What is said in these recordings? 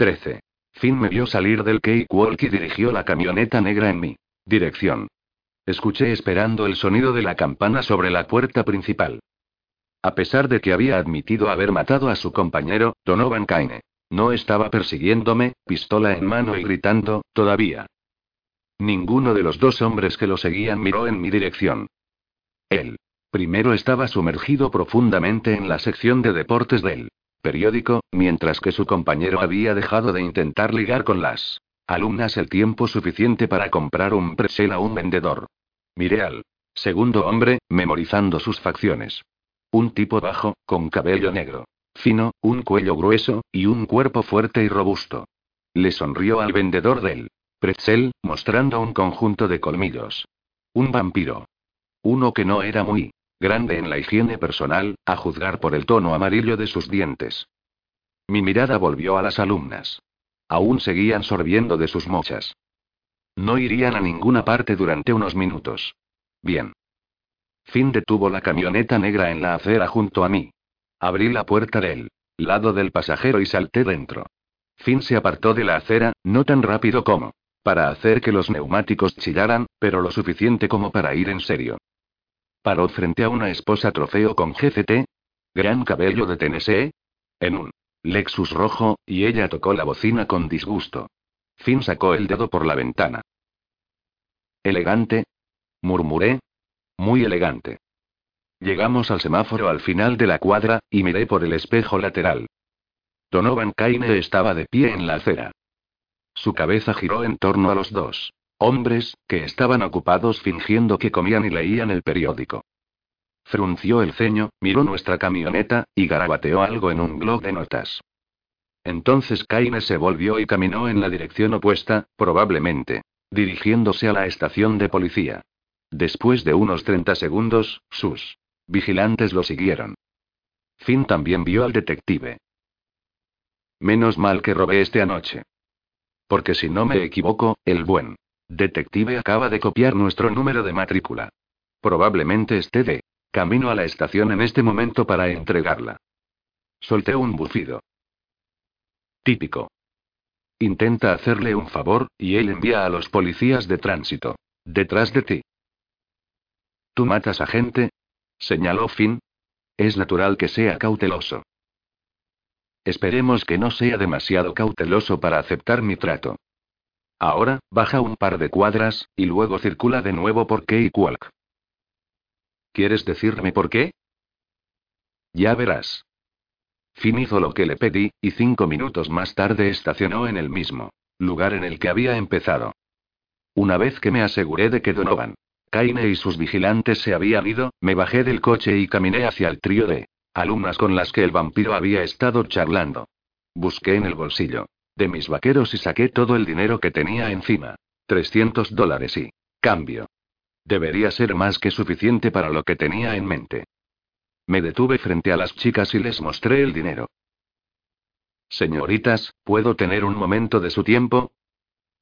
13. Finn me vio salir del cakewalk y dirigió la camioneta negra en mi dirección. Escuché esperando el sonido de la campana sobre la puerta principal. A pesar de que había admitido haber matado a su compañero, Donovan Kaine, no estaba persiguiéndome, pistola en mano y gritando, todavía. Ninguno de los dos hombres que lo seguían miró en mi dirección. Él. Primero estaba sumergido profundamente en la sección de deportes del periódico, mientras que su compañero había dejado de intentar ligar con las alumnas el tiempo suficiente para comprar un presel a un vendedor. Miré al segundo hombre, memorizando sus facciones. Un tipo bajo, con cabello negro, fino, un cuello grueso, y un cuerpo fuerte y robusto. Le sonrió al vendedor del pretzel, mostrando un conjunto de colmillos. Un vampiro. Uno que no era muy grande en la higiene personal, a juzgar por el tono amarillo de sus dientes. Mi mirada volvió a las alumnas. Aún seguían sorbiendo de sus mochas. No irían a ninguna parte durante unos minutos. Bien. Finn detuvo la camioneta negra en la acera junto a mí. Abrí la puerta del lado del pasajero y salté dentro. Finn se apartó de la acera, no tan rápido como para hacer que los neumáticos chillaran, pero lo suficiente como para ir en serio. Paró frente a una esposa trofeo con GCT. Gran cabello de Tennessee. En un Lexus rojo, y ella tocó la bocina con disgusto. Finn sacó el dedo por la ventana. Elegante. Murmuré. Muy elegante. Llegamos al semáforo al final de la cuadra, y miré por el espejo lateral. Donovan Kaine estaba de pie en la acera. Su cabeza giró en torno a los dos. Hombres, que estaban ocupados fingiendo que comían y leían el periódico. Frunció el ceño, miró nuestra camioneta, y garabateó algo en un blog de notas. Entonces Kaine se volvió y caminó en la dirección opuesta, probablemente, dirigiéndose a la estación de policía. Después de unos 30 segundos, sus vigilantes lo siguieron. Finn también vio al detective. Menos mal que robé este anoche. Porque si no me equivoco, el buen Detective acaba de copiar nuestro número de matrícula. Probablemente esté de camino a la estación en este momento para entregarla. Solté un bufido. Típico. Intenta hacerle un favor, y él envía a los policías de tránsito. Detrás de ti. ¿Tú matas a gente? señaló Finn. Es natural que sea cauteloso. Esperemos que no sea demasiado cauteloso para aceptar mi trato. Ahora, baja un par de cuadras, y luego circula de nuevo por Cakewalk. ¿Quieres decirme por qué? Ya verás. Finn hizo lo que le pedí, y cinco minutos más tarde estacionó en el mismo lugar en el que había empezado. Una vez que me aseguré de que Donovan, Kaine y sus vigilantes se habían ido, me bajé del coche y caminé hacia el trío de alumnas con las que el vampiro había estado charlando. Busqué en el bolsillo de mis vaqueros y saqué todo el dinero que tenía encima. 300 dólares y cambio. Debería ser más que suficiente para lo que tenía en mente. Me detuve frente a las chicas y les mostré el dinero. Señoritas, ¿puedo tener un momento de su tiempo?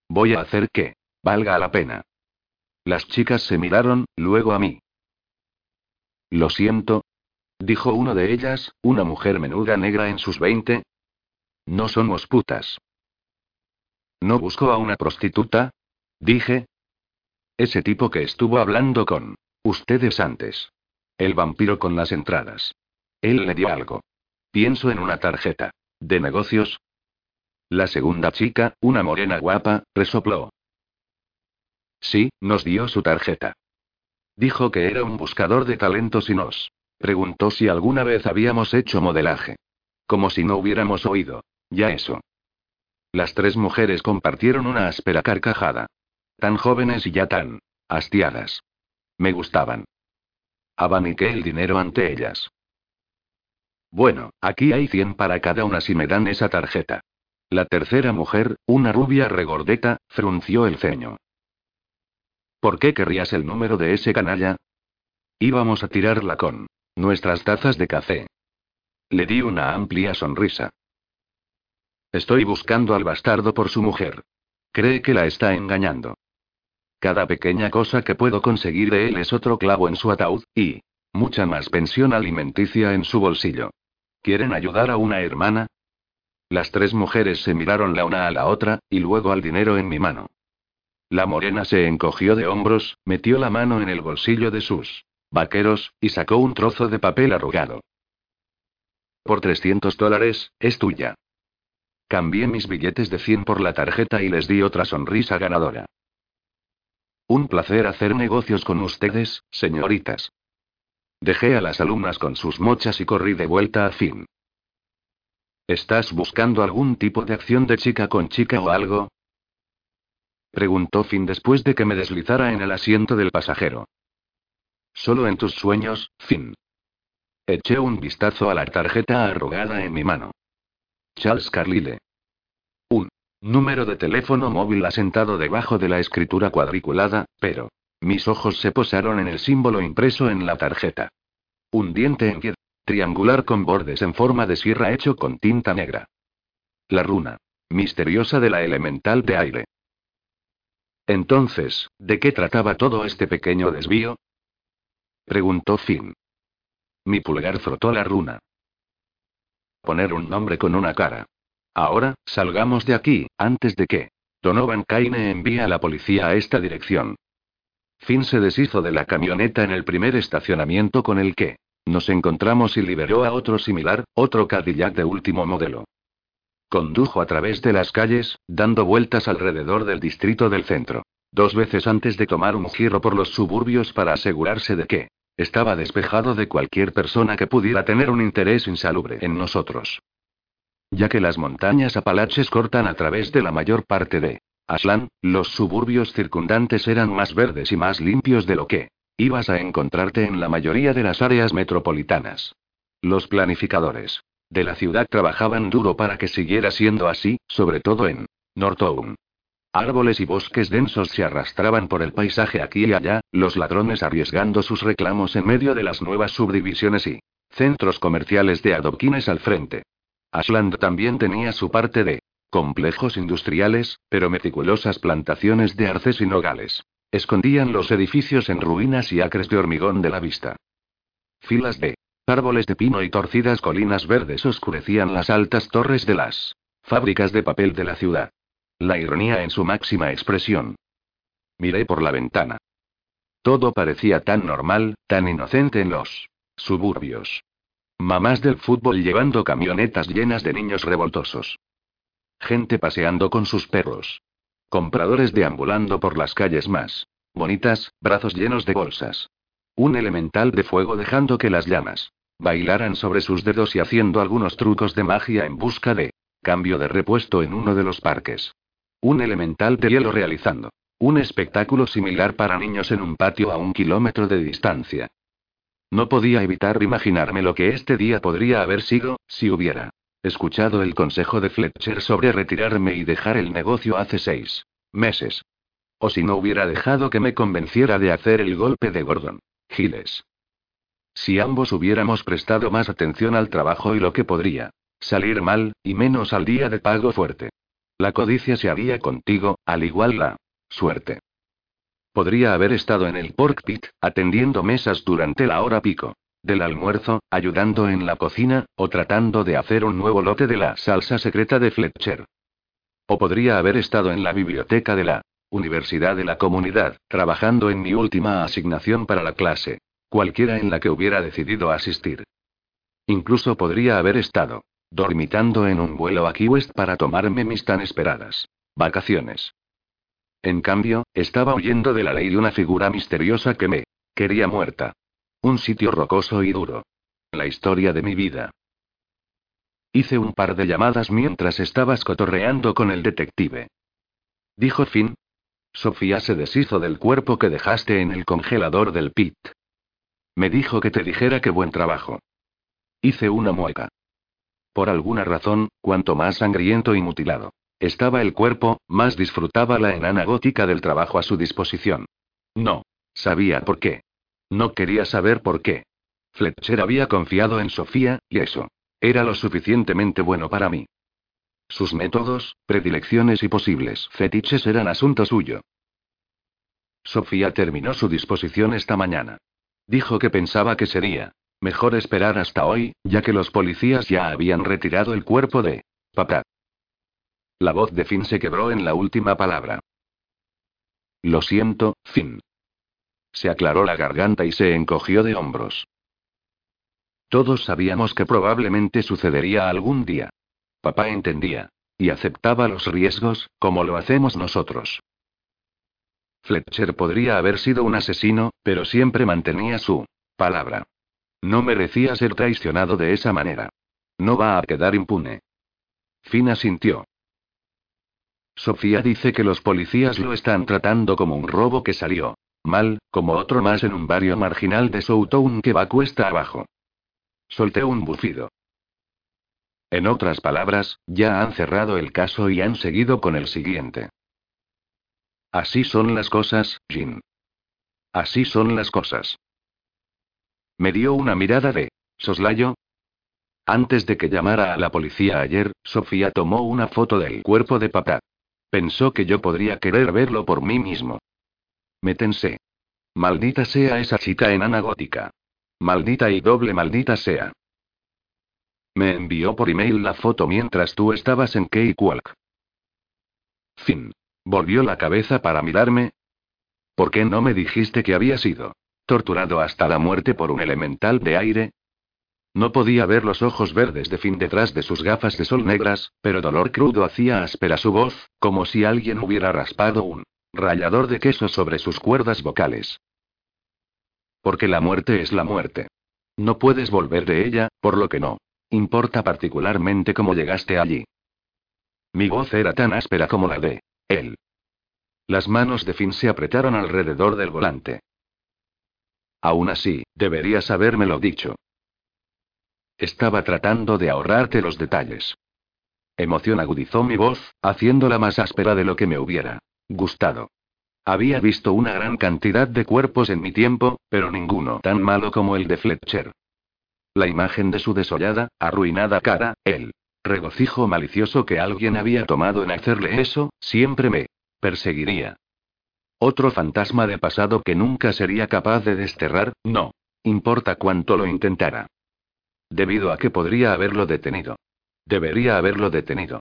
Voy a hacer que valga la pena. Las chicas se miraron, luego a mí. Lo siento, dijo uno de ellas, una mujer menuda negra en sus veinte. No somos putas. ¿No busco a una prostituta? Dije. Ese tipo que estuvo hablando con ustedes antes. El vampiro con las entradas. Él le dio algo. Pienso en una tarjeta. ¿De negocios? La segunda chica, una morena guapa, resopló. Sí, nos dio su tarjeta. Dijo que era un buscador de talentos y nos preguntó si alguna vez habíamos hecho modelaje. Como si no hubiéramos oído. Ya eso. Las tres mujeres compartieron una áspera carcajada. Tan jóvenes y ya tan hastiadas. Me gustaban. Abaniqué el dinero ante ellas. Bueno, aquí hay 100 para cada una si me dan esa tarjeta. La tercera mujer, una rubia regordeta, frunció el ceño. ¿Por qué querrías el número de ese canalla? Íbamos a tirarla con nuestras tazas de café. Le di una amplia sonrisa. Estoy buscando al bastardo por su mujer. Cree que la está engañando. Cada pequeña cosa que puedo conseguir de él es otro clavo en su ataúd, y mucha más pensión alimenticia en su bolsillo. ¿Quieren ayudar a una hermana? Las tres mujeres se miraron la una a la otra, y luego al dinero en mi mano. La morena se encogió de hombros, metió la mano en el bolsillo de sus vaqueros, y sacó un trozo de papel arrugado. Por 300 dólares, es tuya. Cambié mis billetes de 100 por la tarjeta y les di otra sonrisa ganadora. Un placer hacer negocios con ustedes, señoritas. Dejé a las alumnas con sus mochas y corrí de vuelta a Finn. ¿Estás buscando algún tipo de acción de chica con chica o algo? Preguntó Finn después de que me deslizara en el asiento del pasajero. Solo en tus sueños, Finn. Eché un vistazo a la tarjeta arrugada en mi mano. Charles Carlyle. Un número de teléfono móvil asentado debajo de la escritura cuadriculada, pero mis ojos se posaron en el símbolo impreso en la tarjeta. Un diente en pie, triangular con bordes en forma de sierra hecho con tinta negra. La runa misteriosa de la elemental de aire. Entonces, ¿de qué trataba todo este pequeño desvío? Preguntó Finn. Mi pulgar frotó la runa. Poner un nombre con una cara. Ahora, salgamos de aquí, antes de que Donovan Kaine envíe a la policía a esta dirección. Finn se deshizo de la camioneta en el primer estacionamiento con el que nos encontramos y liberó a otro similar, otro Cadillac de último modelo. Condujo a través de las calles, dando vueltas alrededor del distrito del centro. Dos veces antes de tomar un giro por los suburbios para asegurarse de que estaba despejado de cualquier persona que pudiera tener un interés insalubre en nosotros. Ya que las montañas Apalaches cortan a través de la mayor parte de Aslan, los suburbios circundantes eran más verdes y más limpios de lo que ibas a encontrarte en la mayoría de las áreas metropolitanas. Los planificadores de la ciudad trabajaban duro para que siguiera siendo así, sobre todo en Nortown. Árboles y bosques densos se arrastraban por el paisaje aquí y allá, los ladrones arriesgando sus reclamos en medio de las nuevas subdivisiones y centros comerciales de adoquines al frente. Ashland también tenía su parte de complejos industriales, pero meticulosas plantaciones de arces y nogales. Escondían los edificios en ruinas y acres de hormigón de la vista. Filas de árboles de pino y torcidas colinas verdes oscurecían las altas torres de las fábricas de papel de la ciudad. La ironía en su máxima expresión. Miré por la ventana. Todo parecía tan normal, tan inocente en los suburbios. Mamás del fútbol llevando camionetas llenas de niños revoltosos. Gente paseando con sus perros. Compradores deambulando por las calles más bonitas, brazos llenos de bolsas. Un elemental de fuego dejando que las llamas bailaran sobre sus dedos y haciendo algunos trucos de magia en busca de cambio de repuesto en uno de los parques. Un elemental de hielo realizando un espectáculo similar para niños en un patio a un kilómetro de distancia. No podía evitar imaginarme lo que este día podría haber sido, si hubiera escuchado el consejo de Fletcher sobre retirarme y dejar el negocio hace seis meses. O si no hubiera dejado que me convenciera de hacer el golpe de Gordon. Giles. Si ambos hubiéramos prestado más atención al trabajo y lo que podría salir mal, y menos al día de pago fuerte. La codicia se haría contigo, al igual la suerte. Podría haber estado en el pork pit, atendiendo mesas durante la hora pico. Del almuerzo, ayudando en la cocina, o tratando de hacer un nuevo lote de la salsa secreta de Fletcher. O podría haber estado en la biblioteca de la Universidad de la Comunidad, trabajando en mi última asignación para la clase. Cualquiera en la que hubiera decidido asistir. Incluso podría haber estado dormitando en un vuelo a Key West para tomarme mis tan esperadas vacaciones. En cambio, estaba huyendo de la ley de una figura misteriosa que me quería muerta. Un sitio rocoso y duro. La historia de mi vida. Hice un par de llamadas mientras estabas cotorreando con el detective. Dijo Finn. Sofía se deshizo del cuerpo que dejaste en el congelador del pit. Me dijo que te dijera que buen trabajo. Hice una mueca. Por alguna razón, cuanto más sangriento y mutilado estaba el cuerpo, más disfrutaba la enana gótica del trabajo a su disposición. No. Sabía por qué. No quería saber por qué. Fletcher había confiado en Sofía, y eso. Era lo suficientemente bueno para mí. Sus métodos, predilecciones y posibles fetiches eran asunto suyo. Sofía terminó su disposición esta mañana. Dijo que pensaba que sería mejor esperar hasta hoy, ya que los policías ya habían retirado el cuerpo de papá. La voz de Finn se quebró en la última palabra. Lo siento, Finn. Se aclaró la garganta y se encogió de hombros. Todos sabíamos que probablemente sucedería algún día. Papá entendía. Y aceptaba los riesgos, como lo hacemos nosotros. Fletcher podría haber sido un asesino, pero siempre mantenía su palabra. No merecía ser traicionado de esa manera. No va a quedar impune. Fina sintió. Sofía dice que los policías lo están tratando como un robo que salió mal, como otro más en un barrio marginal de Southtown que va cuesta abajo. Solté un bufido. En otras palabras, ya han cerrado el caso y han seguido con el siguiente. Así son las cosas, Jim. Así son las cosas. Me dio una mirada de soslayo. Antes de que llamara a la policía ayer, Sofía tomó una foto del cuerpo de papá. Pensó que yo podría querer verlo por mí mismo. Me tensé. Maldita sea esa chica enana gótica. Maldita y doble maldita sea. Me envió por email la foto mientras tú estabas en Cakewalk. Fin. Volvió la cabeza para mirarme. ¿Por qué no me dijiste que había sido torturado hasta la muerte por un elemental de aire? No podía ver los ojos verdes de Fin detrás de sus gafas de sol negras, pero dolor crudo hacía áspera su voz, como si alguien hubiera raspado un rallador de queso sobre sus cuerdas vocales. Porque la muerte es la muerte. No puedes volver de ella, por lo que no. Importa particularmente cómo llegaste allí. Mi voz era tan áspera como la de él. Las manos de Finn se apretaron alrededor del volante. Aún así, deberías habérmelo dicho. Estaba tratando de ahorrarte los detalles. Emoción agudizó mi voz, haciéndola más áspera de lo que me hubiera gustado. Había visto una gran cantidad de cuerpos en mi tiempo, pero ninguno tan malo como el de Fletcher. La imagen de su desollada, arruinada cara, el regocijo malicioso que alguien había tomado en hacerle eso, siempre me perseguiría. Otro fantasma de pasado que nunca sería capaz de desterrar, no. Importa cuánto lo intentara. Debido a que podría haberlo detenido. Debería haberlo detenido.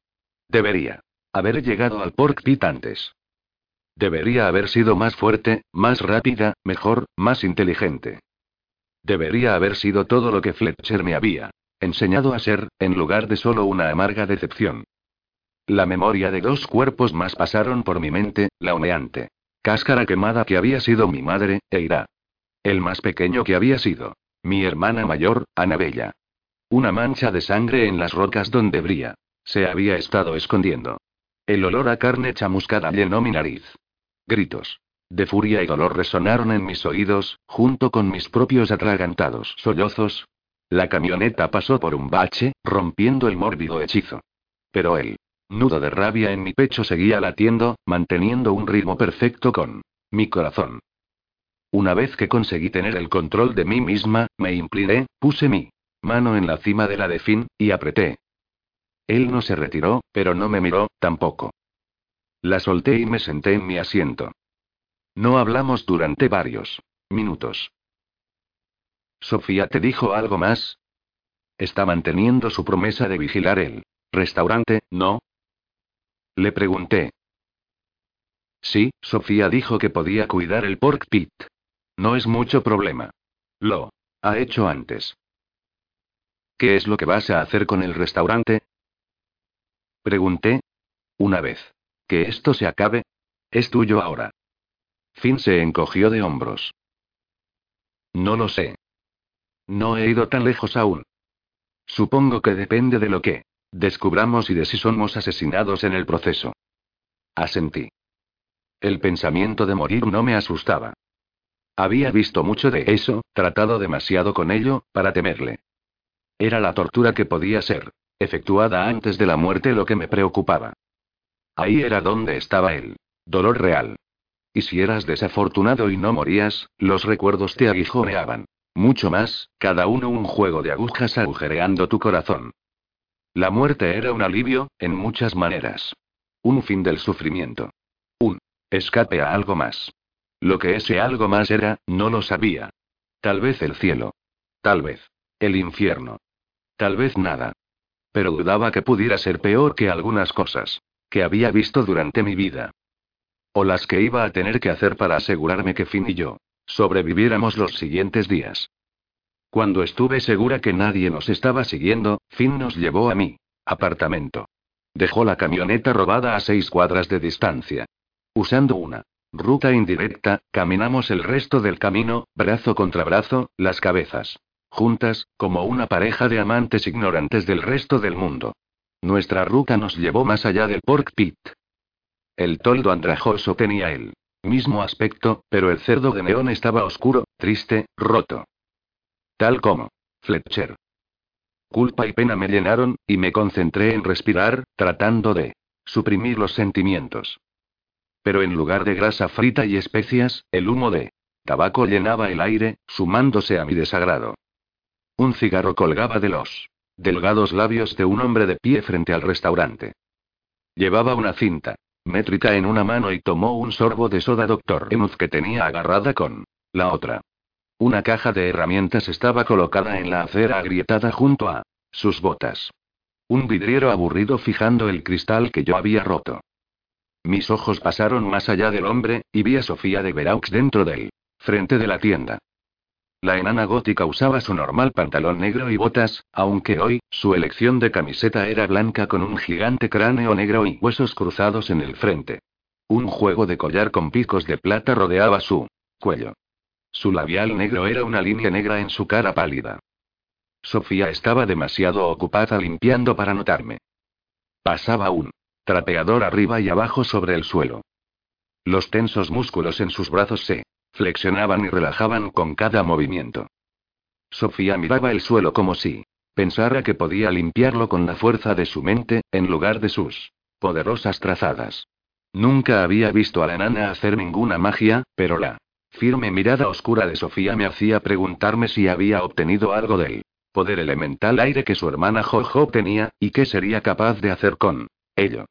Debería haber llegado al Pork Pit antes. Debería haber sido más fuerte, más rápida, mejor, más inteligente. Debería haber sido todo lo que Fletcher me había enseñado a ser, en lugar de solo una amarga decepción. La memoria de dos cuerpos más pasaron por mi mente, la humeante cáscara quemada que había sido mi madre, Eira. El más pequeño que había sido mi hermana mayor, Anabella. Una mancha de sangre en las rocas donde brilla. Se había estado escondiendo. El olor a carne chamuscada llenó mi nariz. Gritos de furia y dolor resonaron en mis oídos, junto con mis propios atragantados sollozos. La camioneta pasó por un bache, rompiendo el mórbido hechizo. Pero el nudo de rabia en mi pecho seguía latiendo, manteniendo un ritmo perfecto con mi corazón. Una vez que conseguí tener el control de mí misma, me incliné, puse mi mano en la cima de la de Finn, y apreté. Él no se retiró, pero no me miró, tampoco. La solté y me senté en mi asiento. No hablamos durante varios minutos. Sofía te dijo algo más. Está manteniendo su promesa de vigilar el restaurante, ¿no? Le pregunté. Sí, Sofía dijo que podía cuidar el pork pit. No es mucho problema. Lo ha hecho antes. ¿Qué es lo que vas a hacer con el restaurante? Pregunté. Una vez. Que esto se acabe. Es tuyo ahora. Finn se encogió de hombros. No lo sé. No he ido tan lejos aún. Supongo que depende de lo que descubramos y de si somos asesinados en el proceso. Asentí. El pensamiento de morir no me asustaba. Había visto mucho de eso, tratado demasiado con ello, para temerle. Era la tortura que podía ser efectuada antes de la muerte lo que me preocupaba. Ahí era donde estaba el dolor real. Y si eras desafortunado y no morías, los recuerdos te aguijoneaban. Mucho más, cada uno un juego de agujas agujereando tu corazón. La muerte era un alivio, en muchas maneras. Un fin del sufrimiento. Un escape a algo más. Lo que ese algo más era, no lo sabía. Tal vez el cielo. Tal vez el infierno. Tal vez nada. Pero dudaba que pudiera ser peor que algunas cosas que había visto durante mi vida. O las que iba a tener que hacer para asegurarme que Finn y yo sobreviviéramos los siguientes días. Cuando estuve segura que nadie nos estaba siguiendo, Finn nos llevó a mi apartamento. Dejó la camioneta robada a seis cuadras de distancia. Usando una ruta indirecta, caminamos el resto del camino, brazo contra brazo, las cabezas juntas, como una pareja de amantes ignorantes del resto del mundo. Nuestra ruta nos llevó más allá del Pork Pit. El toldo andrajoso tenía el mismo aspecto, pero el cerdo de neón estaba oscuro, triste, roto. Tal como Fletcher. Culpa y pena me llenaron, y me concentré en respirar, tratando de suprimir los sentimientos. Pero en lugar de grasa frita y especias, el humo de tabaco llenaba el aire, sumándose a mi desagrado. Un cigarro colgaba de los delgados labios de un hombre de pie frente al restaurante. Llevaba una cinta métrica en una mano y tomó un sorbo de soda Dr. Emuz que tenía agarrada con la otra. Una caja de herramientas estaba colocada en la acera agrietada junto a sus botas. Un vidriero aburrido fijando el cristal que yo había roto. Mis ojos pasaron más allá del hombre, y vi a Sofía de Veraux dentro del frente de la tienda. La enana gótica usaba su normal pantalón negro y botas, aunque hoy, su elección de camiseta era blanca con un gigante cráneo negro y huesos cruzados en el frente. Un juego de collar con picos de plata rodeaba su cuello. Su labial negro era una línea negra en su cara pálida. Sofía estaba demasiado ocupada limpiando para notarme. Pasaba un trapeador arriba y abajo sobre el suelo. Los tensos músculos en sus brazos se Flexionaban y relajaban con cada movimiento. Sofía miraba el suelo como si pensara que podía limpiarlo con la fuerza de su mente, en lugar de sus poderosas trazadas. Nunca había visto a la enana hacer ninguna magia, pero la firme mirada oscura de Sofía me hacía preguntarme si había obtenido algo del poder elemental aire que su hermana Jojo tenía, y qué sería capaz de hacer con ello.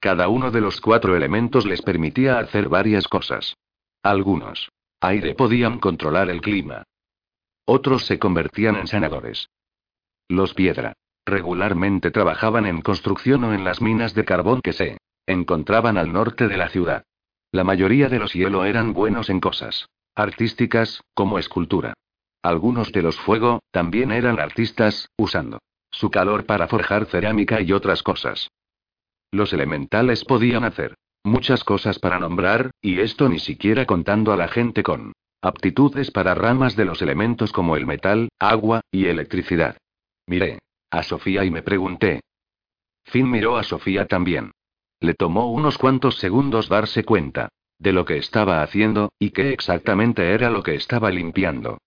Cada uno de los cuatro elementos les permitía hacer varias cosas. Algunos. Aire podían controlar el clima. Otros se convertían en sanadores. Los piedra. Regularmente trabajaban en construcción o en las minas de carbón que se encontraban al norte de la ciudad. La mayoría de los hielo eran buenos en cosas artísticas, como escultura. Algunos de los fuego, también eran artistas, usando su calor para forjar cerámica y otras cosas. Los elementales podían hacer Muchas cosas para nombrar, y esto ni siquiera contando a la gente con aptitudes para ramas de los elementos como el metal, agua, y electricidad. Miré a Sofía y me pregunté. Finn miró a Sofía también. Le tomó unos cuantos segundos darse cuenta de lo que estaba haciendo, y qué exactamente era lo que estaba limpiando.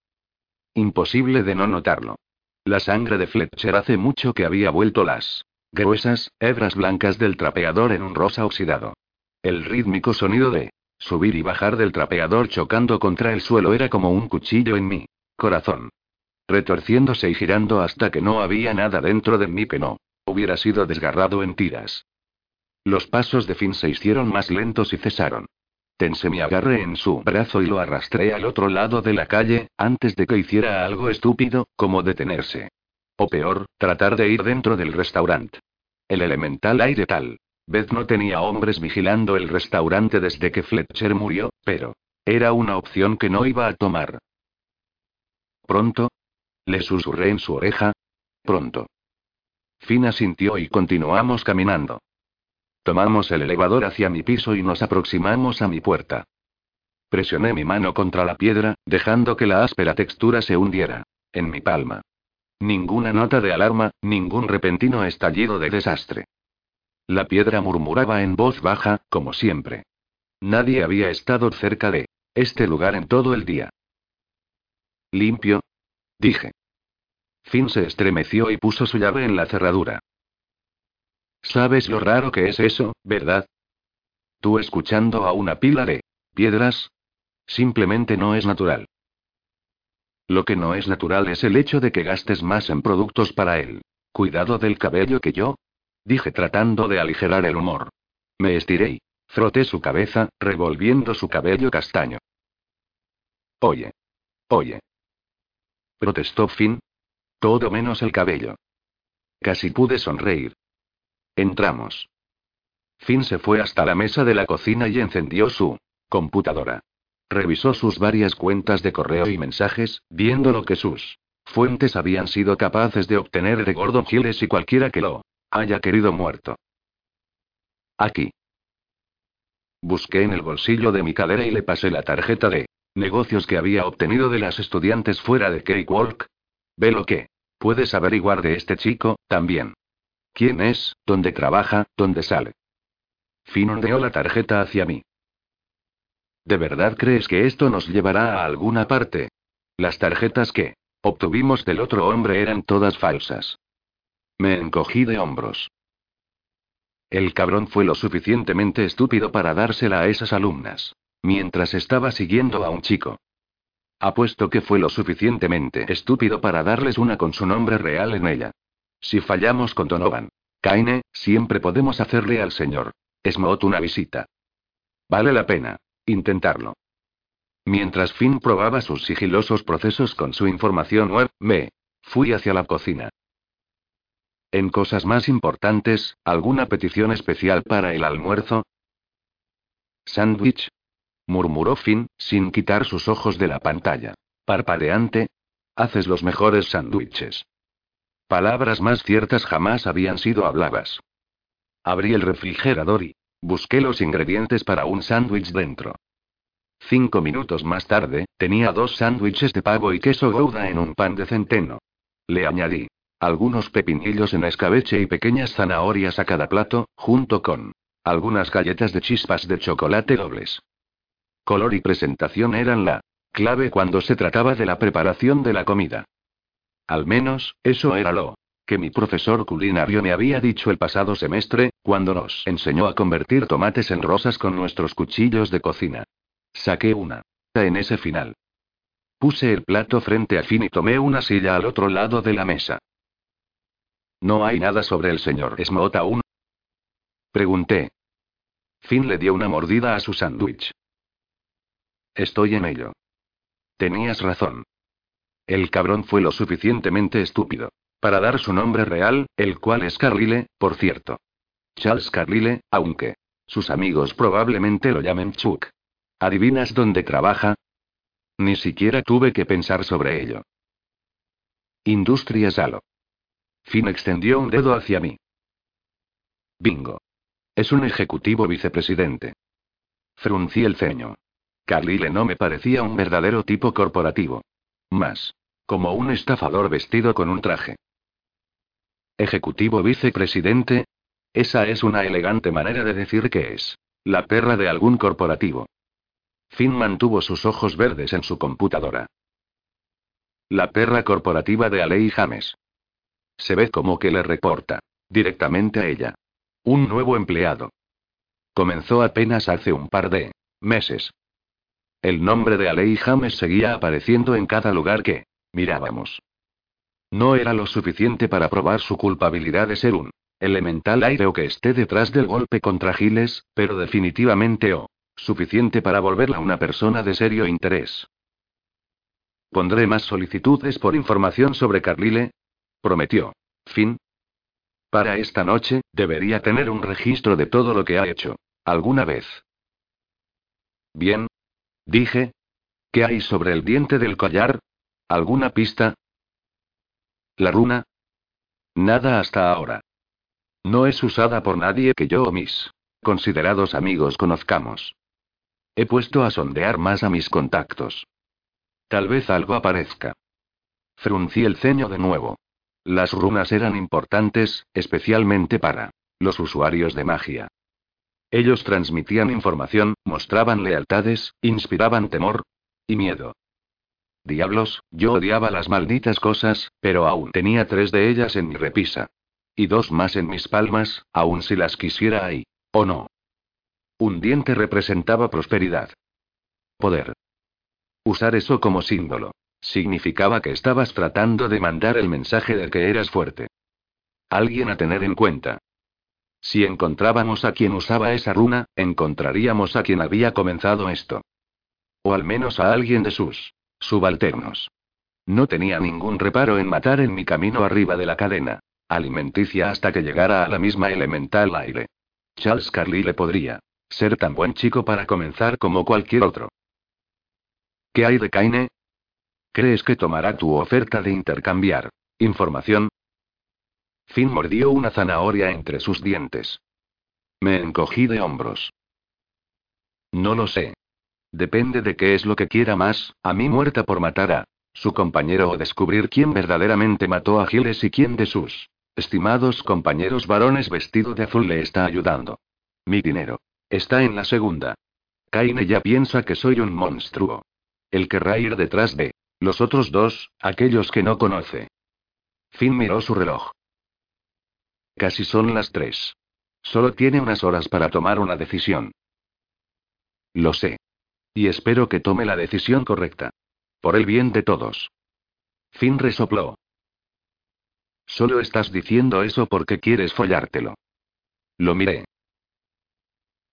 Imposible de no notarlo. La sangre de Fletcher hace mucho que había vuelto las gruesas, hebras blancas del trapeador en un rosa oxidado. El rítmico sonido de subir y bajar del trapeador chocando contra el suelo era como un cuchillo en mi corazón. Retorciéndose y girando hasta que no había nada dentro de mí que no hubiera sido desgarrado en tiras. Los pasos de Finn se hicieron más lentos y cesaron. Tensé mi agarre en su brazo y lo arrastré al otro lado de la calle, antes de que hiciera algo estúpido, como detenerse. O peor, tratar de ir dentro del restaurante. El elemental aire tal Beth no tenía hombres vigilando el restaurante desde que Fletcher murió, pero era una opción que no iba a tomar. ¿Pronto? Le susurré en su oreja. Pronto. Fina sintió y continuamos caminando. Tomamos el elevador hacia mi piso y nos aproximamos a mi puerta. Presioné mi mano contra la piedra, dejando que la áspera textura se hundiera en mi palma. Ninguna nota de alarma, ningún repentino estallido de desastre. La piedra murmuraba en voz baja, como siempre. Nadie había estado cerca de este lugar en todo el día. Limpio. Dije. Finn se estremeció y puso su llave en la cerradura. ¿Sabes lo raro que es eso, verdad? Tú escuchando a una pila de piedras. Simplemente no es natural. Lo que no es natural es el hecho de que gastes más en productos para él. Cuidado del cabello que yo. Dije tratando de aligerar el humor. Me estiré froté su cabeza, revolviendo su cabello castaño. Oye. Oye. Protestó Finn. Todo menos el cabello. Casi pude sonreír. Entramos. Finn se fue hasta la mesa de la cocina y encendió su computadora. Revisó sus varias cuentas de correo y mensajes, viendo lo que sus fuentes habían sido capaces de obtener de Gordon Giles y cualquiera que lo haya querido muerto. Aquí. Busqué en el bolsillo de mi cadera y le pasé la tarjeta de negocios que había obtenido de las estudiantes fuera de Cakewalk. Ve lo que puedes averiguar de este chico, también. ¿Quién es? ¿Dónde trabaja? ¿Dónde sale? Finn ondeó la tarjeta hacia mí. ¿De verdad crees que esto nos llevará a alguna parte? Las tarjetas que obtuvimos del otro hombre eran todas falsas. Me encogí de hombros. El cabrón fue lo suficientemente estúpido para dársela a esas alumnas. Mientras estaba siguiendo a un chico. Apuesto que fue lo suficientemente estúpido para darles una con su nombre real en ella. Si fallamos con Donovan, Kaine, siempre podemos hacerle al señor Smot una visita. Vale la pena. Intentarlo. Mientras Finn probaba sus sigilosos procesos con su información web, me fui hacia la cocina. En cosas más importantes, ¿alguna petición especial para el almuerzo? Sándwich. murmuró Finn, sin quitar sus ojos de la pantalla. Parpadeante. Haces los mejores sándwiches. Palabras más ciertas jamás habían sido habladas. Abrí el refrigerador y busqué los ingredientes para un sándwich dentro. Cinco minutos más tarde, tenía dos sándwiches de pavo y queso gouda en un pan de centeno. Le añadí algunos pepinillos en escabeche y pequeñas zanahorias a cada plato, junto con algunas galletas de chispas de chocolate dobles. Color y presentación eran la clave cuando se trataba de la preparación de la comida. Al menos, eso era lo que mi profesor culinario me había dicho el pasado semestre, cuando nos enseñó a convertir tomates en rosas con nuestros cuchillos de cocina. Saqué una. En ese final. Puse el plato frente a Finn y tomé una silla al otro lado de la mesa. ¿No hay nada sobre el señor Smot aún? Pregunté. Finn le dio una mordida a su sándwich. Estoy en ello. Tenías razón. El cabrón fue lo suficientemente estúpido. Para dar su nombre real, el cual es Carlyle, por cierto. Charles Carlyle, aunque sus amigos probablemente lo llamen Chuck. ¿Adivinas dónde trabaja? Ni siquiera tuve que pensar sobre ello. Industria Salo. Finn extendió un dedo hacia mí. Bingo. Es un ejecutivo vicepresidente. Fruncí el ceño. Carlyle no me parecía un verdadero tipo corporativo. Más. Como un estafador vestido con un traje. Ejecutivo vicepresidente. Esa es una elegante manera de decir que es. La perra de algún corporativo. Finn mantuvo sus ojos verdes en su computadora. La perra corporativa de Alei James. Se ve como que le reporta. Directamente a ella. Un nuevo empleado. Comenzó apenas hace un par de meses. El nombre de Alei James seguía apareciendo en cada lugar que mirábamos. No era lo suficiente para probar su culpabilidad de ser un elemental aire o que esté detrás del golpe contra Giles, pero definitivamente o suficiente para volverla una persona de serio interés. Pondré más solicitudes por información sobre Carlile. Prometió. Fin. Para esta noche, debería tener un registro de todo lo que ha hecho. Alguna vez. Bien. Dije. ¿Qué hay sobre el diente del collar? ¿Alguna pista? ¿La runa? Nada hasta ahora. No es usada por nadie que yo o mis considerados amigos conozcamos. He puesto a sondear más a mis contactos. Tal vez algo aparezca. Fruncí el ceño de nuevo. Las runas eran importantes, especialmente para los usuarios de magia. Ellos transmitían información, mostraban lealtades, inspiraban temor y miedo. Diablos, yo odiaba las malditas cosas, pero aún tenía tres de ellas en mi repisa. Y dos más en mis palmas, aun si las quisiera ahí. ¿O no? Un diente representaba prosperidad. Poder. Usar eso como símbolo. Significaba que estabas tratando de mandar el mensaje de que eras fuerte. Alguien a tener en cuenta. Si encontrábamos a quien usaba esa runa, encontraríamos a quien había comenzado esto. O al menos a alguien de sus subalternos. No tenía ningún reparo en matar en mi camino arriba de la cadena alimenticia hasta que llegara a la misma elemental aire. Charles Carlyle podría ser tan buen chico para comenzar como cualquier otro. ¿Qué hay de Kaine? ¿Crees que tomará tu oferta de intercambiar información? Finn mordió una zanahoria entre sus dientes. Me encogí de hombros. No lo sé. Depende de qué es lo que quiera más, a mí muerta por matar a su compañero o descubrir quién verdaderamente mató a Giles y quién de sus estimados compañeros varones vestido de azul le está ayudando. Mi dinero. Está en la segunda. Kaine ya piensa que soy un monstruo. Él querrá ir detrás de los otros dos, aquellos que no conoce. Finn miró su reloj. Casi son las tres. Solo tiene unas horas para tomar una decisión. Lo sé. Y espero que tome la decisión correcta. Por el bien de todos. Finn resopló. Solo estás diciendo eso porque quieres follártelo. Lo miré.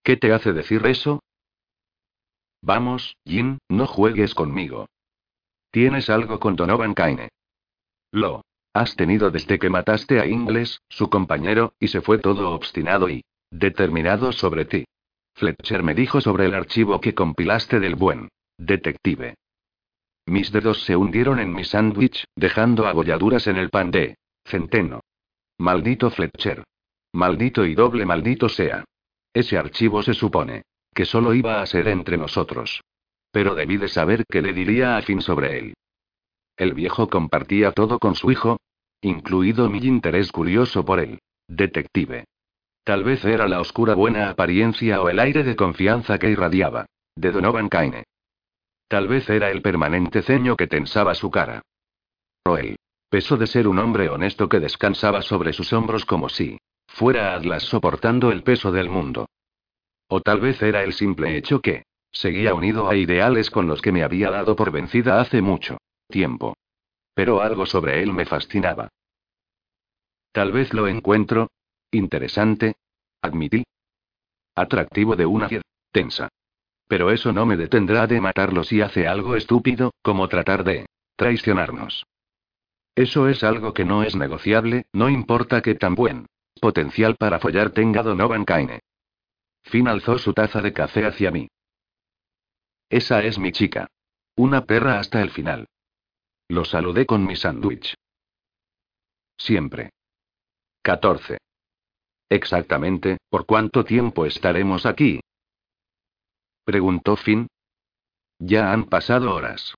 ¿Qué te hace decir eso? Vamos, Jin, no juegues conmigo. Tienes algo con Donovan Kaine. Lo has tenido desde que mataste a Ingles, su compañero, y se fue todo obstinado y determinado sobre ti. Fletcher me dijo sobre el archivo que compilaste del buen detective. Mis dedos se hundieron en mi sándwich, dejando abolladuras en el pan de centeno. Maldito Fletcher. Maldito y doble maldito sea. Ese archivo se supone que solo iba a ser entre nosotros. Pero debí de saber qué le diría a Finn sobre él. El viejo compartía todo con su hijo, incluido mi interés curioso por él. Detective. Tal vez era la oscura buena apariencia o el aire de confianza que irradiaba. De Donovan Kaine. Tal vez era el permanente ceño que tensaba su cara. O el peso de ser un hombre honesto que descansaba sobre sus hombros como si fuera Atlas soportando el peso del mundo. O tal vez era el simple hecho que seguía unido a ideales con los que me había dado por vencida hace mucho tiempo. Pero algo sobre él me fascinaba. Tal vez lo encuentro interesante, admití. Atractivo de una tensa. Pero eso no me detendrá de matarlo si hace algo estúpido, como tratar de traicionarnos. Eso es algo que no es negociable, no importa que tan buen potencial para follar tenga Donovan Kaine. Finn alzó su taza de café hacia mí. Esa es mi chica. Una perra hasta el final. Lo saludé con mi sándwich. Siempre. 14. Exactamente, ¿por cuánto tiempo estaremos aquí? Preguntó Finn. Ya han pasado horas.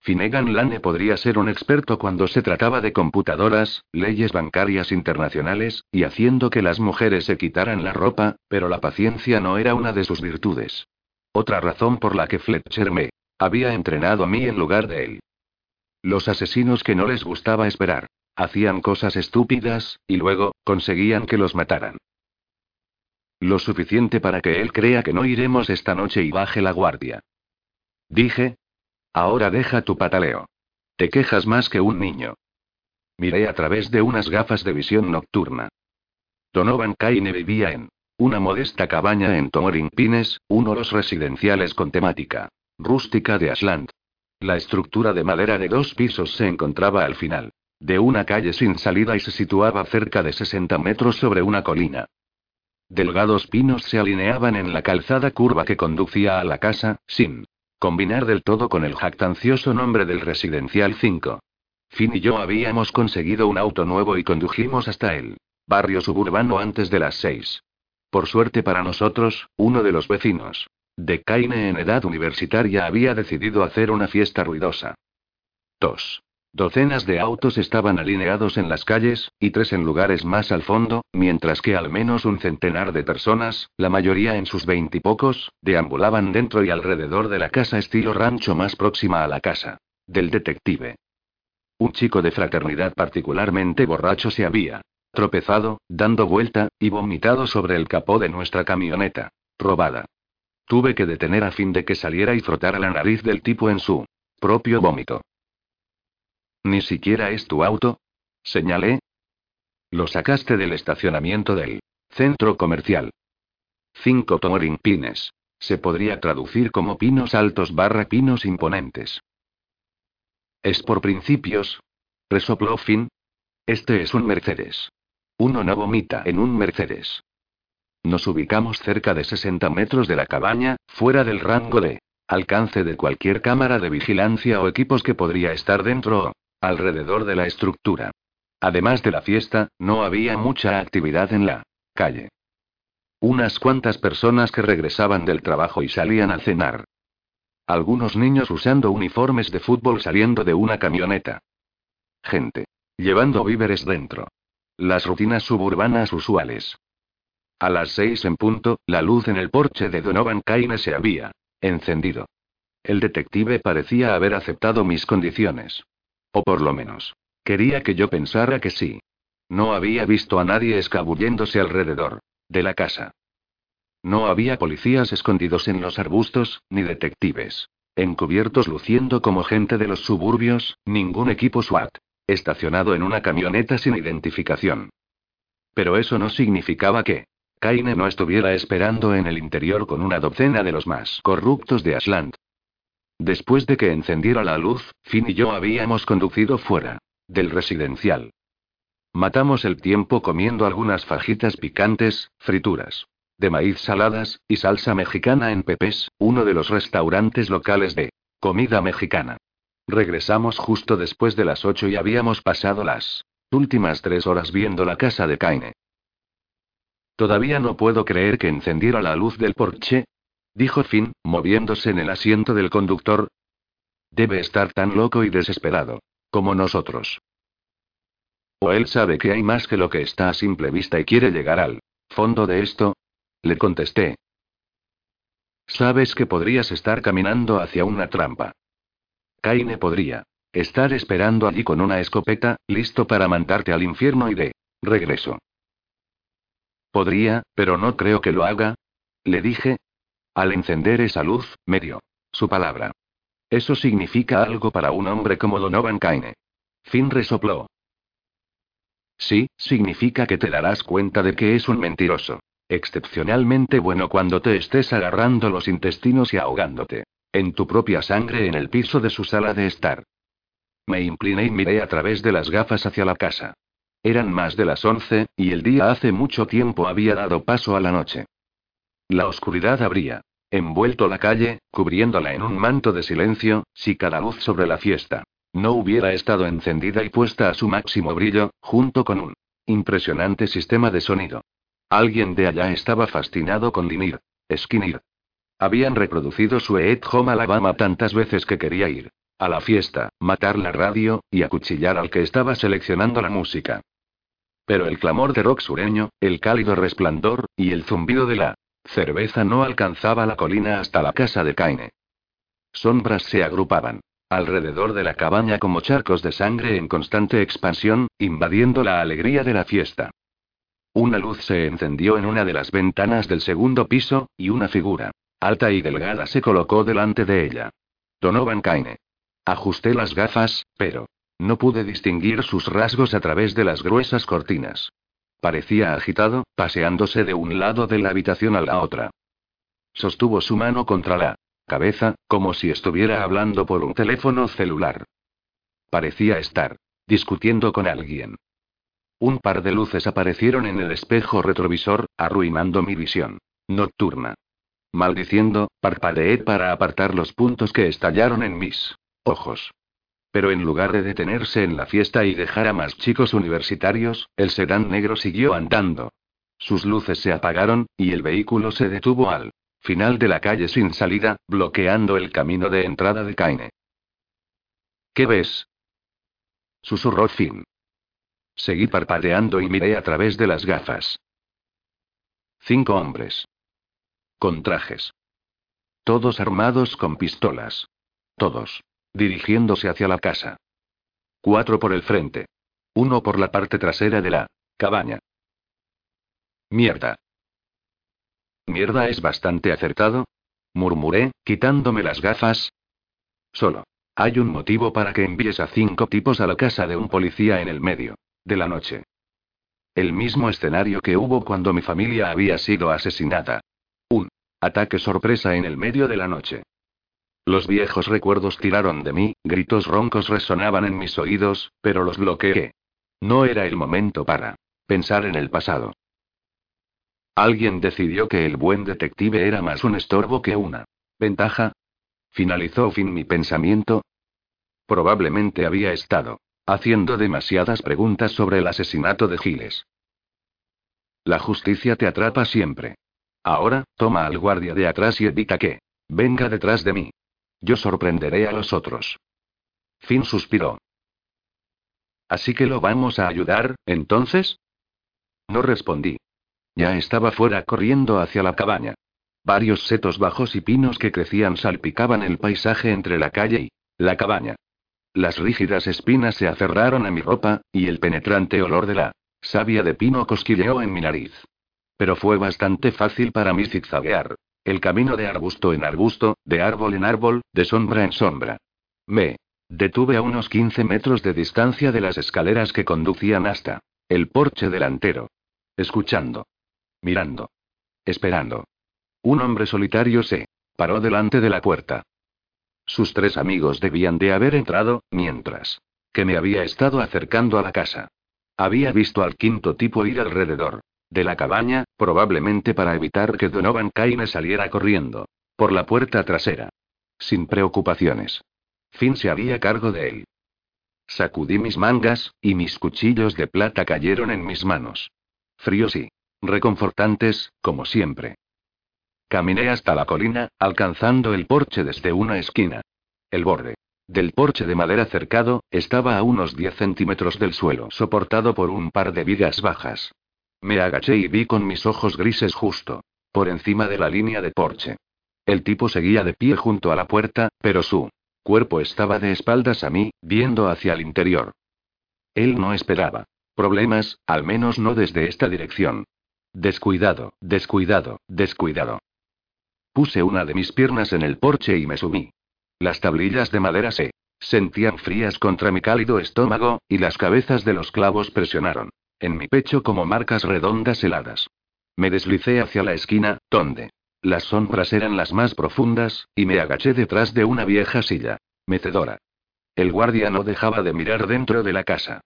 Finnegan Lane podría ser un experto cuando se trataba de computadoras, leyes bancarias internacionales, y haciendo que las mujeres se quitaran la ropa, pero la paciencia no era una de sus virtudes. Otra razón por la que Fletcher me había entrenado a mí en lugar de él. Los asesinos que no les gustaba esperar. Hacían cosas estúpidas, y luego, conseguían que los mataran. Lo suficiente para que él crea que no iremos esta noche y baje la guardia. Dije, Ahora deja tu pataleo. Te quejas más que un niño. Miré a través de unas gafas de visión nocturna. Donovan Kaine vivía en una modesta cabaña en Tomoring Pines, uno de los residenciales con temática rústica de Ashland. La estructura de madera de dos pisos se encontraba al final de una calle sin salida y se situaba cerca de 60 metros sobre una colina. Delgados pinos se alineaban en la calzada curva que conducía a la casa, sin combinar del todo con el jactancioso nombre del Residencial 5. Finn y yo habíamos conseguido un auto nuevo y condujimos hasta el barrio suburbano antes de las seis. Por suerte para nosotros, uno de los vecinos de Kaine en edad universitaria había decidido hacer una fiesta ruidosa. 2. Docenas de autos estaban alineados en las calles, y tres en lugares más al fondo, mientras que al menos un centenar de personas, la mayoría en sus veintipocos, deambulaban dentro y alrededor de la casa estilo rancho más próxima a la casa. del detective. Un chico de fraternidad particularmente borracho se había tropezado, dando vuelta, y vomitado sobre el capó de nuestra camioneta. Robada. Tuve que detener a fin de que saliera y frotara la nariz del tipo en su propio vómito. ¿Ni siquiera es tu auto? Señalé. Lo sacaste del estacionamiento del centro comercial. Cinco Pines. Se podría traducir como pinos altos barra pinos imponentes. Es por principios. Resopló Finn. Este es un Mercedes. Uno no vomita en un Mercedes. Nos ubicamos cerca de 60 metros de la cabaña, fuera del rango de alcance de cualquier cámara de vigilancia o equipos que podría estar dentro o alrededor de la estructura. Además de la fiesta, no había mucha actividad en la calle. Unas cuantas personas que regresaban del trabajo y salían a cenar. Algunos niños usando uniformes de fútbol saliendo de una camioneta. Gente. Llevando víveres dentro. Las rutinas suburbanas usuales. A las seis en punto, la luz en el porche de Donovan Kaine se había encendido. El detective parecía haber aceptado mis condiciones. O por lo menos, quería que yo pensara que sí. No había visto a nadie escabulléndose alrededor de la casa. No había policías escondidos en los arbustos, ni detectives encubiertos luciendo como gente de los suburbios, ningún equipo SWAT estacionado en una camioneta sin identificación. Pero eso no significaba que Kaine no estuviera esperando en el interior con una docena de los más corruptos de Ashland. Después de que encendiera la luz, Finn y yo habíamos conducido fuera del residencial. Matamos el tiempo comiendo algunas fajitas picantes, frituras de maíz saladas, y salsa mexicana en Pepes, uno de los restaurantes locales de comida mexicana. Regresamos justo después de las ocho y habíamos pasado las últimas tres horas viendo la casa de Kaine. Todavía no puedo creer que encendiera la luz del porche, dijo Finn, moviéndose en el asiento del conductor. Debe estar tan loco y desesperado, como nosotros. O él sabe que hay más que lo que está a simple vista y quiere llegar al fondo de esto, le contesté. Sabes que podrías estar caminando hacia una trampa. Kaine podría estar esperando allí con una escopeta, listo para mandarte al infierno y de regreso. Podría, pero no creo que lo haga. Le dije. Al encender esa luz, me dio su palabra. Eso significa algo para un hombre como Donovan Kaine. Finn resopló. Sí, significa que te darás cuenta de que es un mentiroso. Excepcionalmente bueno cuando te estés agarrando los intestinos y ahogándote. En tu propia sangre en el piso de su sala de estar. Me incliné y miré a través de las gafas hacia la casa. Eran más de las once, y el día hace mucho tiempo había dado paso a la noche. La oscuridad habría envuelto la calle, cubriéndola en un manto de silencio, si cada luz sobre la fiesta no hubiera estado encendida y puesta a su máximo brillo, junto con un impresionante sistema de sonido. Alguien de allá estaba fascinado con Linir. Skinner. Habían reproducido su Eat Home Alabama tantas veces que quería ir a la fiesta, matar la radio, y acuchillar al que estaba seleccionando la música. Pero el clamor de rock sureño, el cálido resplandor, y el zumbido de la cerveza no alcanzaba la colina hasta la casa de Kaine. Sombras se agrupaban alrededor de la cabaña como charcos de sangre en constante expansión, invadiendo la alegría de la fiesta. Una luz se encendió en una de las ventanas del segundo piso, y una figura, alta y delgada, se colocó delante de ella. Donovan Kaine. Ajusté las gafas, pero no pude distinguir sus rasgos a través de las gruesas cortinas. Parecía agitado, paseándose de un lado de la habitación a la otra. Sostuvo su mano contra la cabeza, como si estuviera hablando por un teléfono celular. Parecía estar discutiendo con alguien. Un par de luces aparecieron en el espejo retrovisor, arruinando mi visión nocturna. Maldiciendo, parpadeé para apartar los puntos que estallaron en mis ojos. Pero en lugar de detenerse en la fiesta y dejar a más chicos universitarios, el sedán negro siguió andando. Sus luces se apagaron, y el vehículo se detuvo al final de la calle sin salida, bloqueando el camino de entrada de Kaine. ¿Qué ves? Susurró Finn. Seguí parpadeando y miré a través de las gafas. Cinco hombres. Con trajes. Todos armados con pistolas. Todos. Dirigiéndose hacia la casa. Cuatro por el frente. Uno por la parte trasera de la cabaña. Mierda. Mierda es bastante acertado, murmuré, quitándome las gafas. Solo. Hay un motivo para que envíes a cinco tipos a la casa de un policía en el medio de la noche. El mismo escenario que hubo cuando mi familia había sido asesinada. Un ataque sorpresa en el medio de la noche. Los viejos recuerdos tiraron de mí, gritos roncos resonaban en mis oídos, pero los bloqueé. No era el momento para pensar en el pasado. Alguien decidió que el buen detective era más un estorbo que una ventaja. Finalizó fin mi pensamiento. Probablemente había estado haciendo demasiadas preguntas sobre el asesinato de Giles. La justicia te atrapa siempre. Ahora, toma al guardia de atrás y evita que venga detrás de mí. Yo sorprenderé a los otros. Fin suspiró. Así que lo vamos a ayudar, entonces? No respondí. Ya estaba fuera corriendo hacia la cabaña. Varios setos bajos y pinos que crecían salpicaban el paisaje entre la calle y la cabaña. Las rígidas espinas se aferraron a mi ropa, y el penetrante olor de la savia de pino cosquilleó en mi nariz. Pero fue bastante fácil para mí zigzaguear. El camino de arbusto en arbusto, de árbol en árbol, de sombra en sombra. Me detuve a unos 15 metros de distancia de las escaleras que conducían hasta el porche delantero. Escuchando mirando. Esperando. Un hombre solitario se paró delante de la puerta. Sus tres amigos debían de haber entrado, mientras que me había estado acercando a la casa. Había visto al quinto tipo ir alrededor de la cabaña, probablemente para evitar que Donovan Kane saliera corriendo por la puerta trasera. Sin preocupaciones. Finn se había cargo de él. Sacudí mis mangas, y mis cuchillos de plata cayeron en mis manos. Fríos y reconfortantes, como siempre. Caminé hasta la colina, alcanzando el porche desde una esquina. El borde del porche de madera cercado estaba a unos 10 centímetros del suelo, soportado por un par de vigas bajas. Me agaché y vi con mis ojos grises justo por encima de la línea de porche. El tipo seguía de pie junto a la puerta, pero su cuerpo estaba de espaldas a mí, viendo hacia el interior. Él no esperaba problemas, al menos no desde esta dirección. Descuidado, descuidado, descuidado. Puse una de mis piernas en el porche y me subí. Las tablillas de madera se sentían frías contra mi cálido estómago, y las cabezas de los clavos presionaron en mi pecho como marcas redondas heladas. Me deslicé hacia la esquina, donde las sombras eran las más profundas, y me agaché detrás de una vieja silla mecedora. El guardia no dejaba de mirar dentro de la casa.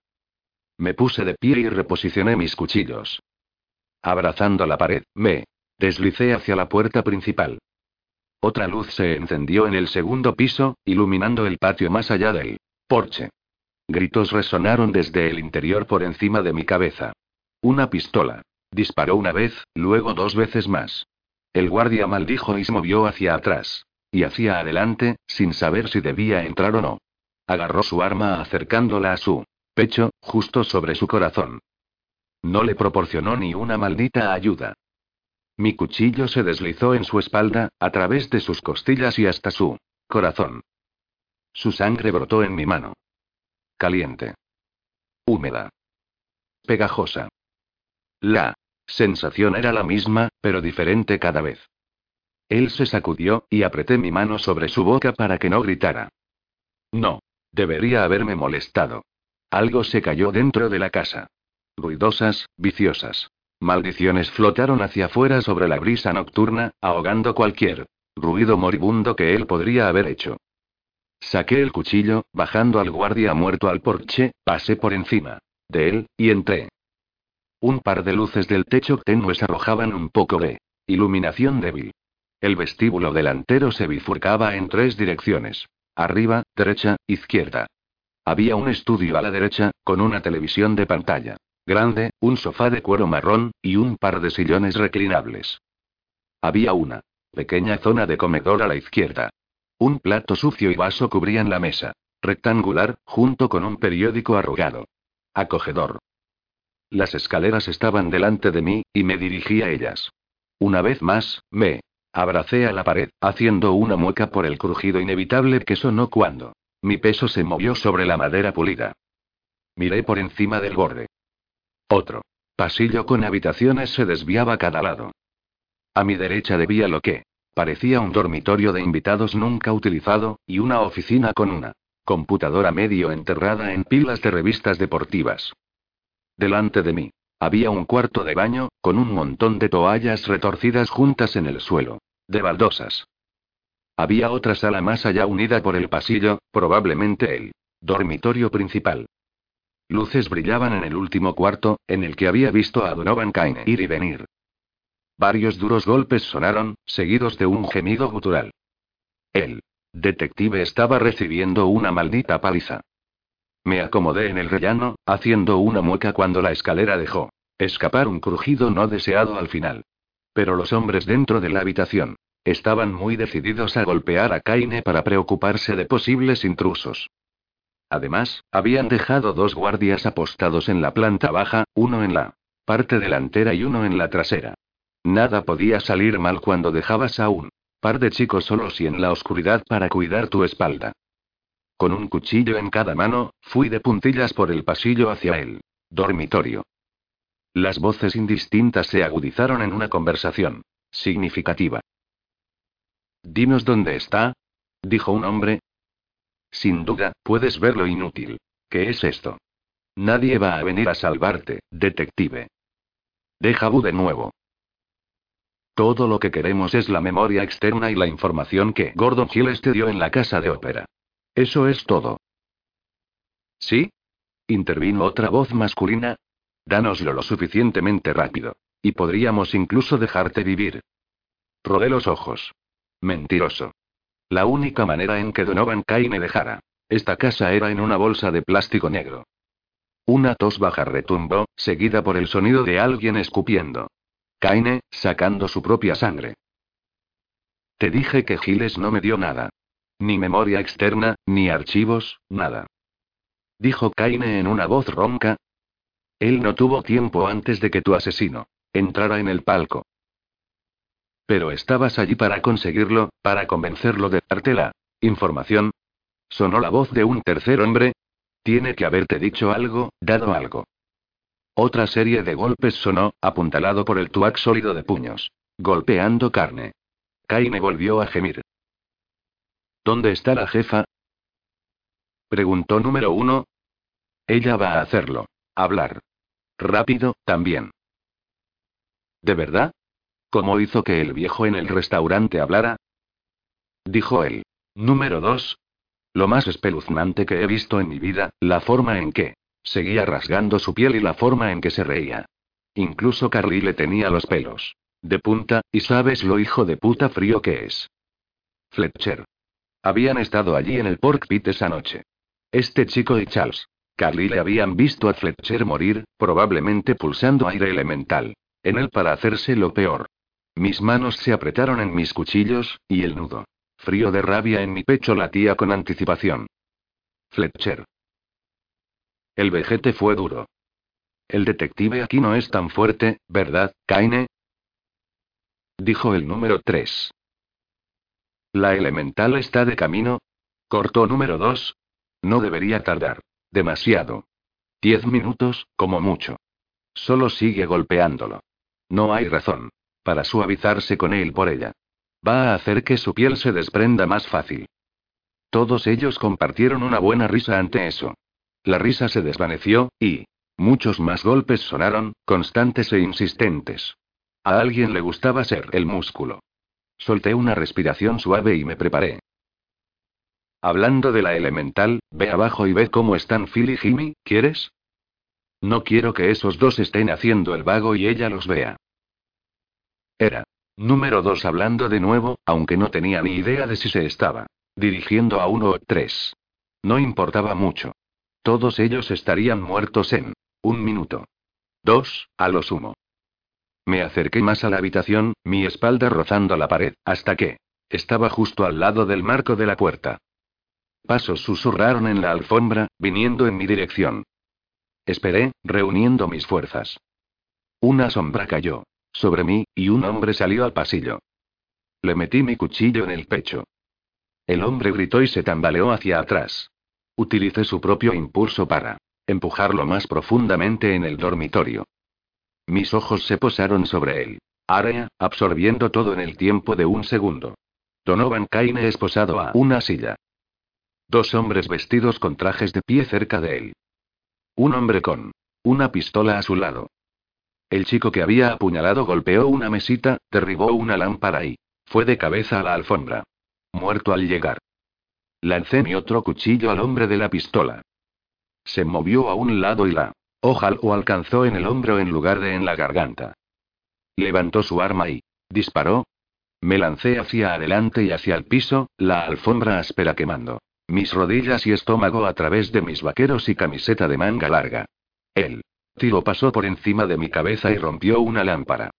Me puse de pie y reposicioné mis cuchillos. Abrazando la pared, me deslicé hacia la puerta principal. Otra luz se encendió en el segundo piso, iluminando el patio más allá del porche. Gritos resonaron desde el interior por encima de mi cabeza. Una pistola. Disparó una vez, luego dos veces más. El guardia maldijo y se movió hacia atrás. Y hacia adelante, sin saber si debía entrar o no. Agarró su arma acercándola a su pecho, justo sobre su corazón. No le proporcionó ni una maldita ayuda. Mi cuchillo se deslizó en su espalda, a través de sus costillas y hasta su corazón. Su sangre brotó en mi mano. Caliente. Húmeda. Pegajosa. La sensación era la misma, pero diferente cada vez. Él se sacudió, y apreté mi mano sobre su boca para que no gritara. No. Debería haberme molestado. Algo se cayó dentro de la casa ruidosas, viciosas. Maldiciones flotaron hacia afuera sobre la brisa nocturna, ahogando cualquier ruido moribundo que él podría haber hecho. Saqué el cuchillo, bajando al guardia muerto al porche, pasé por encima de él, y entré. Un par de luces del techo tenues arrojaban un poco de iluminación débil. El vestíbulo delantero se bifurcaba en tres direcciones. Arriba, derecha, izquierda. Había un estudio a la derecha, con una televisión de pantalla grande, un sofá de cuero marrón, y un par de sillones reclinables. Había una pequeña zona de comedor a la izquierda. Un plato sucio y vaso cubrían la mesa, rectangular, junto con un periódico arrugado. Acogedor. Las escaleras estaban delante de mí, y me dirigí a ellas. Una vez más, me abracé a la pared, haciendo una mueca por el crujido inevitable que sonó cuando Mi peso se movió sobre la madera pulida. Miré por encima del borde. Otro. Pasillo con habitaciones se desviaba a cada lado. A mi derecha debía lo que parecía un dormitorio de invitados nunca utilizado, y una oficina con una computadora medio enterrada en pilas de revistas deportivas. Delante de mí, había un cuarto de baño, con un montón de toallas retorcidas juntas en el suelo, de baldosas. Había otra sala más allá unida por el pasillo, probablemente el dormitorio principal. Luces brillaban en el último cuarto, en el que había visto a Donovan Kane ir y venir. Varios duros golpes sonaron, seguidos de un gemido gutural. El detective estaba recibiendo una maldita paliza. Me acomodé en el rellano, haciendo una mueca cuando la escalera dejó escapar un crujido no deseado al final. Pero los hombres dentro de la habitación estaban muy decididos a golpear a Kaine para preocuparse de posibles intrusos. Además, habían dejado dos guardias apostados en la planta baja, uno en la parte delantera y uno en la trasera. Nada podía salir mal cuando dejabas a un par de chicos solos y en la oscuridad para cuidar tu espalda. Con un cuchillo en cada mano, fui de puntillas por el pasillo hacia el dormitorio. Las voces indistintas se agudizaron en una conversación significativa. Dinos dónde está, dijo un hombre. Sin duda, puedes ver lo inútil. ¿Qué es esto? Nadie va a venir a salvarte, detective. Deja de nuevo. Todo lo que queremos es la memoria externa y la información que Gordon Gilles te dio en la casa de ópera. Eso es todo. ¿Sí? Intervino otra voz masculina. Dánoslo lo suficientemente rápido. Y podríamos incluso dejarte vivir. Rodé los ojos. Mentiroso. La única manera en que Donovan me dejara esta casa era en una bolsa de plástico negro. Una tos baja retumbó, seguida por el sonido de alguien escupiendo. Kaine, sacando su propia sangre. Te dije que Giles no me dio nada. Ni memoria externa, ni archivos, nada. Dijo Kaine en una voz ronca. Él no tuvo tiempo antes de que tu asesino entrara en el palco. Pero estabas allí para conseguirlo, para convencerlo de darte la información. Sonó la voz de un tercer hombre. Tiene que haberte dicho algo, dado algo. Otra serie de golpes sonó, apuntalado por el tuac sólido de puños. Golpeando carne. Kaine volvió a gemir. ¿Dónde está la jefa? Preguntó número uno. Ella va a hacerlo. Hablar. Rápido, también. ¿De verdad? ¿Cómo hizo que el viejo en el restaurante hablara? Dijo él. Número dos. Lo más espeluznante que he visto en mi vida, la forma en que seguía rasgando su piel y la forma en que se reía. Incluso Carly le tenía los pelos de punta, y sabes lo hijo de puta frío que es. Fletcher. Habían estado allí en el Pork Pit esa noche. Este chico y Charles. Carly le habían visto a Fletcher morir, probablemente pulsando aire elemental. En él para hacerse lo peor. Mis manos se apretaron en mis cuchillos, y el nudo. Frío de rabia en mi pecho latía con anticipación. Fletcher. El vejete fue duro. El detective aquí no es tan fuerte, ¿verdad, Kaine? Dijo el número 3. La elemental está de camino. Cortó número dos. No debería tardar. Demasiado. Diez minutos, como mucho. Solo sigue golpeándolo. No hay razón. Para suavizarse con él por ella. Va a hacer que su piel se desprenda más fácil. Todos ellos compartieron una buena risa ante eso. La risa se desvaneció, y muchos más golpes sonaron, constantes e insistentes. A alguien le gustaba ser el músculo. Solté una respiración suave y me preparé. Hablando de la elemental, ve abajo y ve cómo están Phil y Jimmy, ¿quieres? No quiero que esos dos estén haciendo el vago y ella los vea. Era. Número dos hablando de nuevo, aunque no tenía ni idea de si se estaba dirigiendo a uno o tres. No importaba mucho. Todos ellos estarían muertos en un minuto. Dos, a lo sumo. Me acerqué más a la habitación, mi espalda rozando la pared, hasta que estaba justo al lado del marco de la puerta. Pasos susurraron en la alfombra, viniendo en mi dirección. Esperé, reuniendo mis fuerzas. Una sombra cayó sobre mí, y un hombre salió al pasillo. Le metí mi cuchillo en el pecho. El hombre gritó y se tambaleó hacia atrás. Utilicé su propio impulso para empujarlo más profundamente en el dormitorio. Mis ojos se posaron sobre él. Área, absorbiendo todo en el tiempo de un segundo. Donovan Kaine esposado a una silla. Dos hombres vestidos con trajes de pie cerca de él. Un hombre con una pistola a su lado. El chico que había apuñalado golpeó una mesita, derribó una lámpara y fue de cabeza a la alfombra. Muerto al llegar. Lancé mi otro cuchillo al hombre de la pistola. Se movió a un lado y la hoja lo alcanzó en el hombro en lugar de en la garganta. Levantó su arma y disparó. Me lancé hacia adelante y hacia el piso, la alfombra áspera quemando mis rodillas y estómago a través de mis vaqueros y camiseta de manga larga. El tiro pasó por encima de mi cabeza y rompió una lámpara.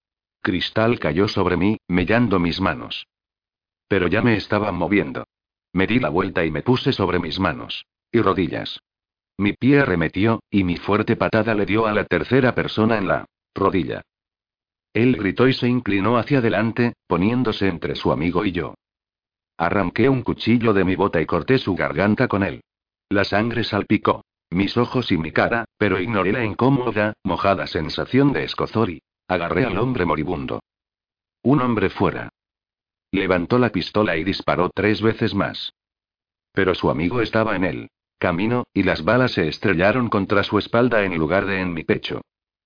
Cristal cayó sobre mí, mellando mis manos. Pero ya me estaba moviendo. Me di la vuelta y me puse sobre mis manos. Y rodillas. Mi pie arremetió, y mi fuerte patada le dio a la tercera persona en la rodilla. Él gritó y se inclinó hacia adelante, poniéndose entre su amigo y yo. Arranqué un cuchillo de mi bota y corté su garganta con él. La sangre salpicó mis ojos y mi cara, pero ignoré la incómoda, mojada sensación de escozor y agarré al hombre moribundo. Un hombre fuera. Levantó la pistola y disparó tres veces más. Pero su amigo estaba en el camino, y las balas se estrellaron contra su espalda en lugar de en mi pecho.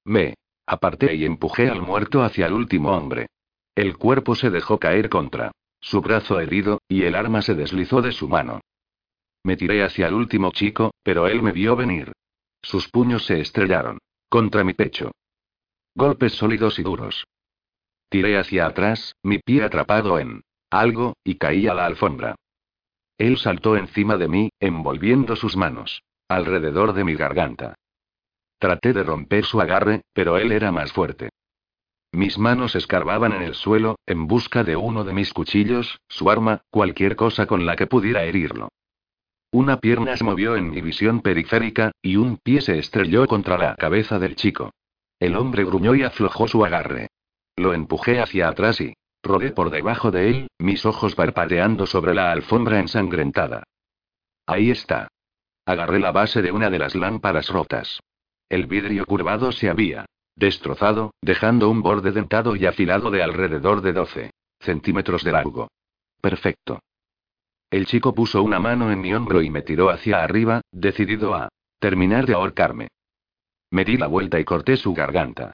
Me aparté y empujé al muerto hacia el último hombre. El cuerpo se dejó caer contra su brazo herido, y el arma se deslizó de su mano. Me tiré hacia el último chico, pero él me vio venir. Sus puños se estrellaron contra mi pecho. Golpes sólidos y duros. Tiré hacia atrás, mi pie atrapado en algo, y caí a la alfombra. Él saltó encima de mí, envolviendo sus manos alrededor de mi garganta. Traté de romper su agarre, pero él era más fuerte. Mis manos escarbaban en el suelo, en busca de uno de mis cuchillos, su arma, cualquier cosa con la que pudiera herirlo. Una pierna se movió en mi visión periférica, y un pie se estrelló contra la cabeza del chico. El hombre gruñó y aflojó su agarre. Lo empujé hacia atrás y rodé por debajo de él, mis ojos parpadeando sobre la alfombra ensangrentada. Ahí está. Agarré la base de una de las lámparas rotas. El vidrio curvado se había destrozado, dejando un borde dentado y afilado de alrededor de 12 centímetros de largo. Perfecto. El chico puso una mano en mi hombro y me tiró hacia arriba, decidido a terminar de ahorcarme. Me di la vuelta y corté su garganta.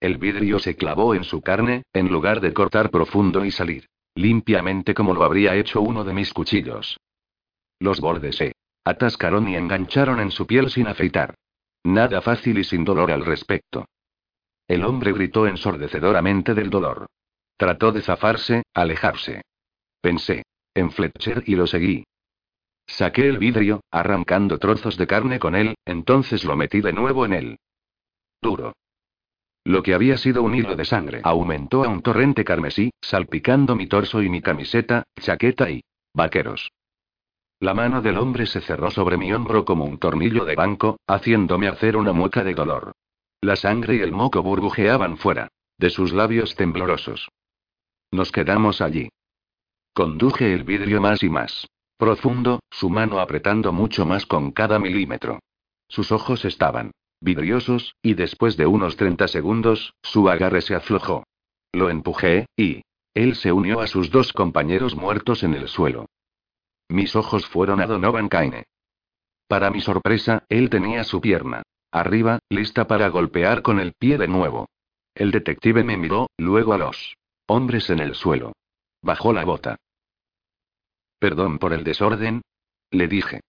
El vidrio se clavó en su carne, en lugar de cortar profundo y salir limpiamente como lo habría hecho uno de mis cuchillos. Los bordes se atascaron y engancharon en su piel sin afeitar. Nada fácil y sin dolor al respecto. El hombre gritó ensordecedoramente del dolor. Trató de zafarse, alejarse. Pensé. En Fletcher y lo seguí. Saqué el vidrio, arrancando trozos de carne con él, entonces lo metí de nuevo en él. Duro. Lo que había sido un hilo de sangre aumentó a un torrente carmesí, salpicando mi torso y mi camiseta, chaqueta y vaqueros. La mano del hombre se cerró sobre mi hombro como un tornillo de banco, haciéndome hacer una mueca de dolor. La sangre y el moco burbujeaban fuera de sus labios temblorosos. Nos quedamos allí. Conduje el vidrio más y más. Profundo, su mano apretando mucho más con cada milímetro. Sus ojos estaban vidriosos, y después de unos 30 segundos, su agarre se aflojó. Lo empujé, y él se unió a sus dos compañeros muertos en el suelo. Mis ojos fueron a Donovan Kaine. Para mi sorpresa, él tenía su pierna arriba, lista para golpear con el pie de nuevo. El detective me miró, luego a los hombres en el suelo. Bajó la bota. Perdón por el desorden. Le dije.